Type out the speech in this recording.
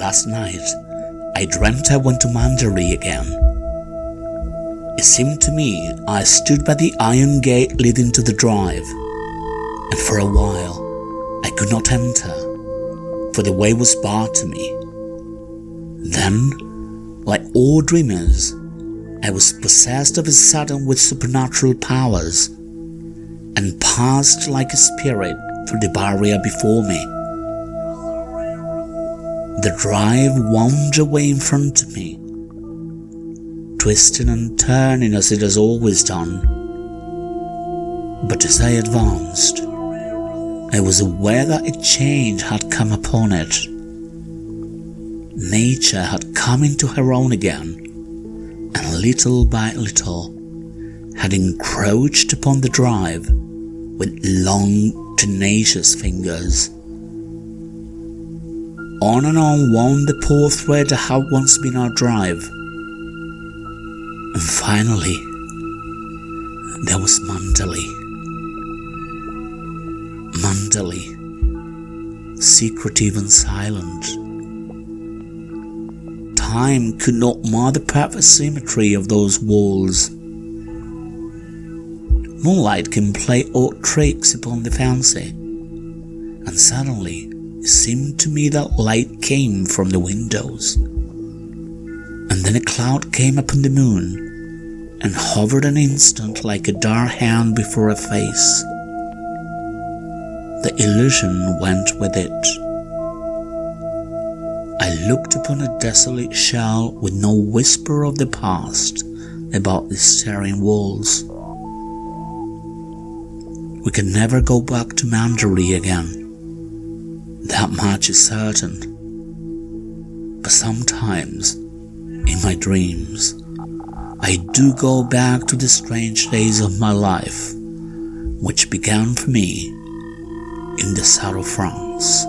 last night I dreamt I went to Manderley again. It seemed to me I stood by the iron gate leading to the drive, and for a while I could not enter, for the way was barred to me. Then, like all dreamers, I was possessed of a sudden with supernatural powers, and passed like a spirit through the barrier before me. The drive wound away in front of me, twisting and turning as it has always done. But as I advanced, I was aware that a change had come upon it. Nature had come into her own again, and little by little had encroached upon the drive with long, tenacious fingers. On and on wound the poor thread that had once been our drive. And finally, there was Manderley. Manderley, secretive and silent. Time could not mar the perfect symmetry of those walls. Moonlight can play odd tricks upon the fancy, and suddenly it seemed to me that light came from the windows. And then a cloud came upon the moon and hovered an instant like a dark hand before a face. The illusion went with it. I looked upon a desolate shell with no whisper of the past about the staring walls. We can never go back to Manderley again. That much is certain. But sometimes, in my dreams, I do go back to the strange days of my life, which began for me in the south of France.